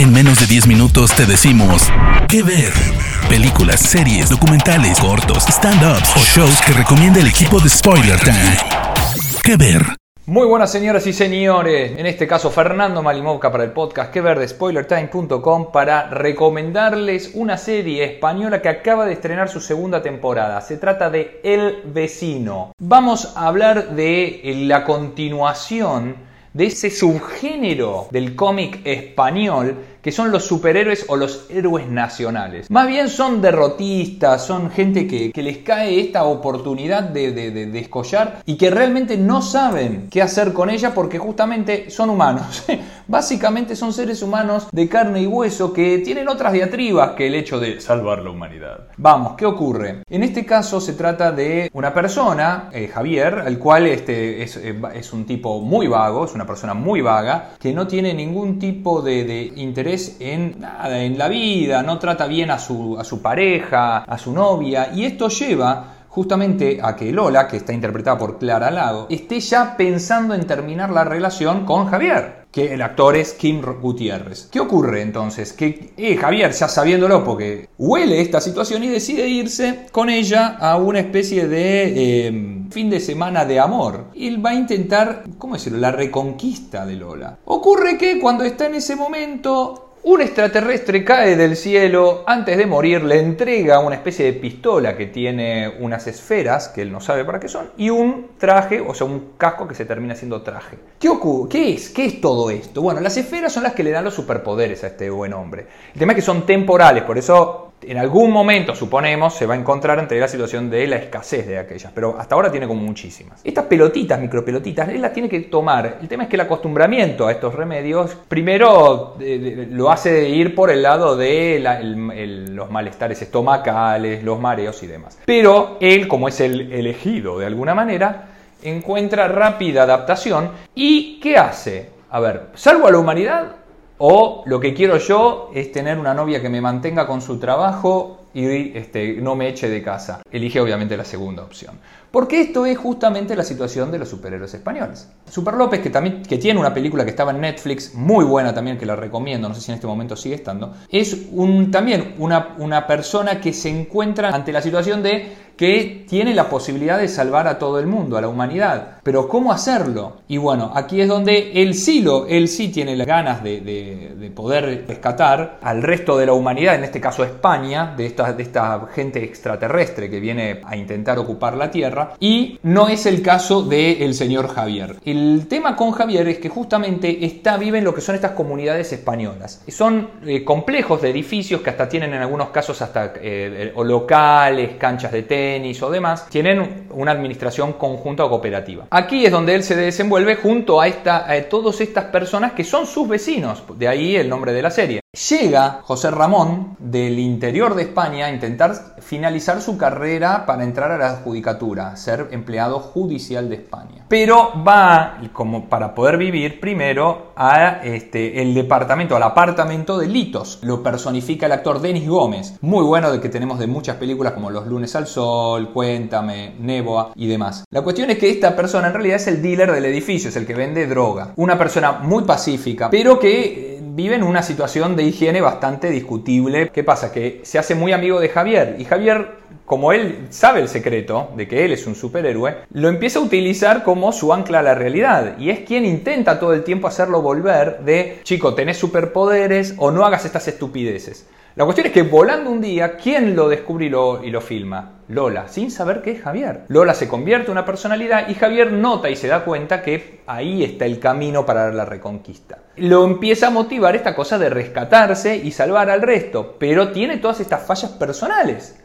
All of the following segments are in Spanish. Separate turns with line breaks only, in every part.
En menos de 10 minutos te decimos qué ver. Películas, series, documentales, cortos, stand-ups o shows que recomienda el equipo de Spoiler Time. ¿Qué ver?
Muy buenas señoras y señores, en este caso Fernando Malimovka para el podcast que ver de spoilertime.com para recomendarles una serie española que acaba de estrenar su segunda temporada. Se trata de El vecino. Vamos a hablar de la continuación de ese subgénero del cómic español que son los superhéroes o los héroes nacionales. Más bien son derrotistas, son gente que, les cae esta oportunidad de, de, escollar y que realmente no saben qué hacer con ella porque justamente son humanos. Básicamente son seres humanos de carne y hueso que tienen otras diatribas que el hecho de salvar la humanidad. Vamos, ¿qué ocurre? En este caso se trata de una persona, eh, Javier, el cual este, es, eh, es, un tipo muy vago, es una persona muy vaga, que no tiene ningún tipo de, de interés en nada, en la vida, no trata bien a su, a su pareja, a su novia, y esto lleva justamente a que Lola, que está interpretada por Clara Lago, esté ya pensando en terminar la relación con Javier que el actor es Kim Gutiérrez. ¿Qué ocurre entonces? Que eh, Javier, ya sabiéndolo, porque huele esta situación y decide irse con ella a una especie de em, fin de semana de amor. Él va a intentar, ¿cómo decirlo?, la reconquista de Lola. Ocurre que cuando está en ese momento un extraterrestre cae del cielo, antes de morir le entrega una especie de pistola que tiene unas esferas, que él no sabe para qué son, y un traje, o sea, un casco que se termina siendo traje. ¿Qué ocurre? ¿Qué es? ¿Qué es todo esto? Bueno, las esferas son las que le dan los superpoderes a este buen hombre. El tema es que son temporales, por eso en algún momento, suponemos, se va a encontrar ante la situación de la escasez de aquellas, pero hasta ahora tiene como muchísimas. Estas pelotitas, micropelotitas, él las tiene que tomar. El tema es que el acostumbramiento a estos remedios, primero lo hace ir por el lado de los malestares estomacales, los mareos y demás. Pero él, como es el elegido de alguna manera, encuentra rápida adaptación y ¿qué hace? A ver, salvo a la humanidad, o lo que quiero yo es tener una novia que me mantenga con su trabajo y este, no me eche de casa. Elige obviamente la segunda opción. Porque esto es justamente la situación de los superhéroes españoles. Super López, que también tiene una película que estaba en Netflix, muy buena también, que la recomiendo, no sé si en este momento sigue estando, es también una persona que se encuentra ante la situación de que tiene la posibilidad de salvar a todo el mundo, a la humanidad. Pero ¿cómo hacerlo? Y bueno, aquí es donde él sí, lo, él sí tiene las ganas de, poder rescatar al resto de la humanidad, en este caso España, de esta, de gente extraterrestre que viene a intentar ocupar la Tierra. Y no es el caso del señor Javier. El tema con Javier es que justamente está, vive en lo que son estas comunidades españolas. Son eh, complejos de edificios que hasta tienen en algunos casos hasta eh, locales, canchas de tenis, o demás, tienen una administración conjunta o cooperativa. Aquí es donde él se desenvuelve junto a, esta, a todas estas personas que son sus vecinos, de ahí el nombre de la serie. Llega José Ramón del interior de España a intentar finalizar su carrera para entrar a la judicatura, ser empleado judicial de España. Pero va, como para poder vivir, primero a este, el departamento, al apartamento de Litos. Lo personifica el actor Denis Gómez, muy bueno de que tenemos de muchas películas como Los lunes al sol, Cuéntame, Neboa y demás. La cuestión es que esta persona en realidad es el dealer del edificio, es el que vende droga. Una persona muy pacífica, pero que vive en una situación de higiene bastante discutible. ¿Qué pasa? Que se hace muy amigo de Javier y Javier, como él sabe el secreto de que él es un superhéroe, lo empieza a utilizar como su ancla a la realidad y es quien intenta todo el tiempo hacerlo volver de, chico, tenés superpoderes o no hagas estas estupideces. La cuestión es que volando un día, ¿quién lo descubre y lo, y lo filma? Lola, sin saber que es Javier. Lola se convierte en una personalidad y Javier nota y se da cuenta que ahí está el camino para la reconquista. Lo empieza a motivar esta cosa de rescatarse y salvar al resto, pero tiene todas estas fallas personales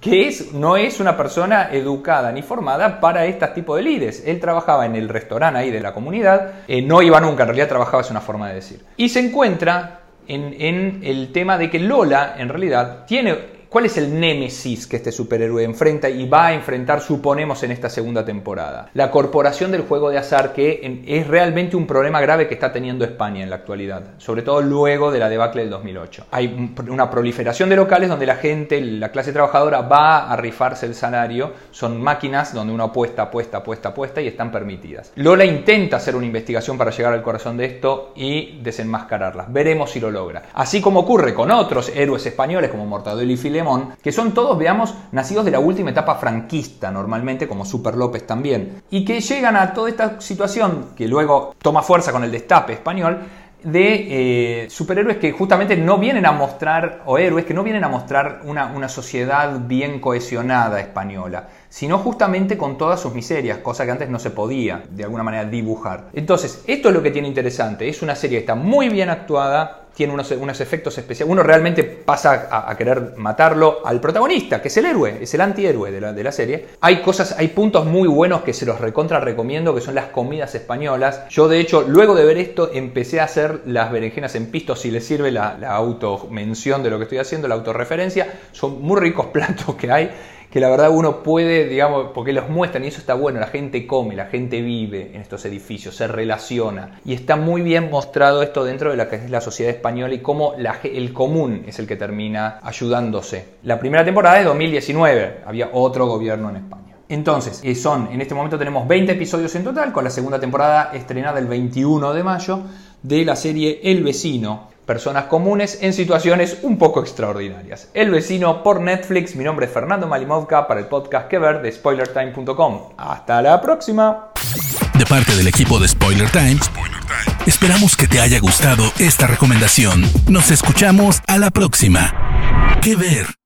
que es, no es una persona educada ni formada para este tipo de líderes. Él trabajaba en el restaurante ahí de la comunidad, eh, no iba nunca, en realidad trabajaba, es una forma de decir. Y se encuentra en, en el tema de que Lola, en realidad, tiene ¿Cuál es el némesis que este superhéroe enfrenta y va a enfrentar, suponemos, en esta segunda temporada? La corporación del juego de azar, que es realmente un problema grave que está teniendo España en la actualidad, sobre todo luego de la debacle del 2008. Hay una proliferación de locales donde la gente, la clase trabajadora, va a rifarse el salario. Son máquinas donde uno apuesta, apuesta, apuesta, apuesta y están permitidas. Lola intenta hacer una investigación para llegar al corazón de esto y desenmascararlas. Veremos si lo logra. Así como ocurre con otros héroes españoles como Mortadelo y Que son todos, veamos, nacidos de la última etapa franquista normalmente, como Super López también, y que llegan a toda esta situación que luego toma fuerza con el destape español, de eh, superhéroes que justamente no vienen a mostrar, o héroes que no vienen a mostrar una, una, sociedad bien cohesionada española, sino justamente con todas sus miserias, cosa que antes no se podía de alguna manera dibujar. Entonces, esto es lo que tiene interesante, es una serie que está muy bien actuada, tiene unos, unos efectos especiales. Uno realmente pasa a, querer matarlo al protagonista, que es el héroe, es el antihéroe de la, de la serie. Hay cosas, hay puntos muy buenos que se los recontra recomiendo, que son las comidas españolas. Yo, de hecho, luego de ver esto, empecé a hacer las berenjenas en pisto, si les sirve la, la auto-mención de lo que estoy haciendo, la autorreferencia. Son muy ricos platos que hay que la verdad uno puede, digamos, porque los muestran y eso está bueno, la gente come, la gente vive en estos edificios, se relaciona y está muy bien mostrado esto dentro de la que es la sociedad española y cómo la, el común es el que termina ayudándose. La primera temporada es 2019, había otro gobierno en España. Entonces, eh, son, en este momento tenemos 20 episodios en total, con la segunda temporada estrenada el 21 de mayo de la serie El vecino, personas comunes en situaciones un poco extraordinarias. El vecino por Netflix, mi nombre es Fernando Malimovka para el podcast que ver de spoilertime.com. Hasta la próxima.
De parte del equipo de Spoiler Time, esperamos que te haya gustado esta recomendación. Nos escuchamos a la próxima. Que ver.